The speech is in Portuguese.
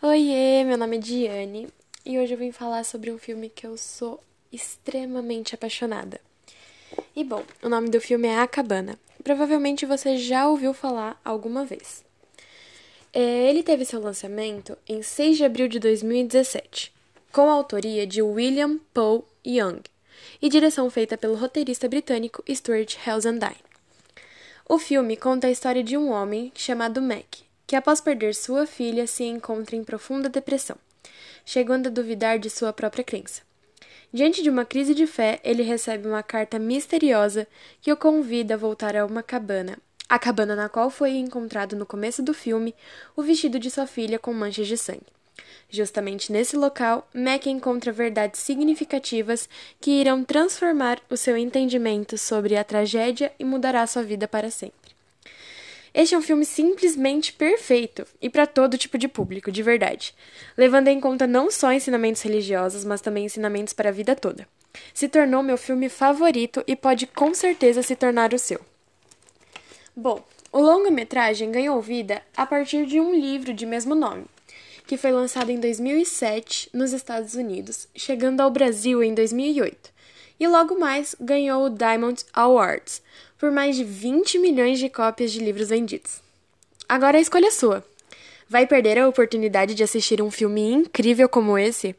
Oiê, meu nome é Diane e hoje eu vim falar sobre um filme que eu sou extremamente apaixonada. E bom, o nome do filme é A Cabana. Provavelmente você já ouviu falar alguma vez. É, ele teve seu lançamento em 6 de abril de 2017, com a autoria de William Paul Young e direção feita pelo roteirista britânico Stuart Helsendine. O filme conta a história de um homem chamado Mac, que após perder sua filha se encontra em profunda depressão, chegando a duvidar de sua própria crença. Diante de uma crise de fé, ele recebe uma carta misteriosa que o convida a voltar a uma cabana, a cabana na qual foi encontrado no começo do filme o vestido de sua filha com manchas de sangue. Justamente nesse local, Mac encontra verdades significativas que irão transformar o seu entendimento sobre a tragédia e mudará sua vida para sempre. Este é um filme simplesmente perfeito e para todo tipo de público, de verdade, levando em conta não só ensinamentos religiosos, mas também ensinamentos para a vida toda. Se tornou meu filme favorito e pode com certeza se tornar o seu. Bom, o longa-metragem ganhou vida a partir de um livro de mesmo nome, que foi lançado em 2007 nos Estados Unidos, chegando ao Brasil em 2008. E logo mais ganhou o Diamond Awards, por mais de 20 milhões de cópias de livros vendidos. Agora a escolha é sua. Vai perder a oportunidade de assistir um filme incrível como esse?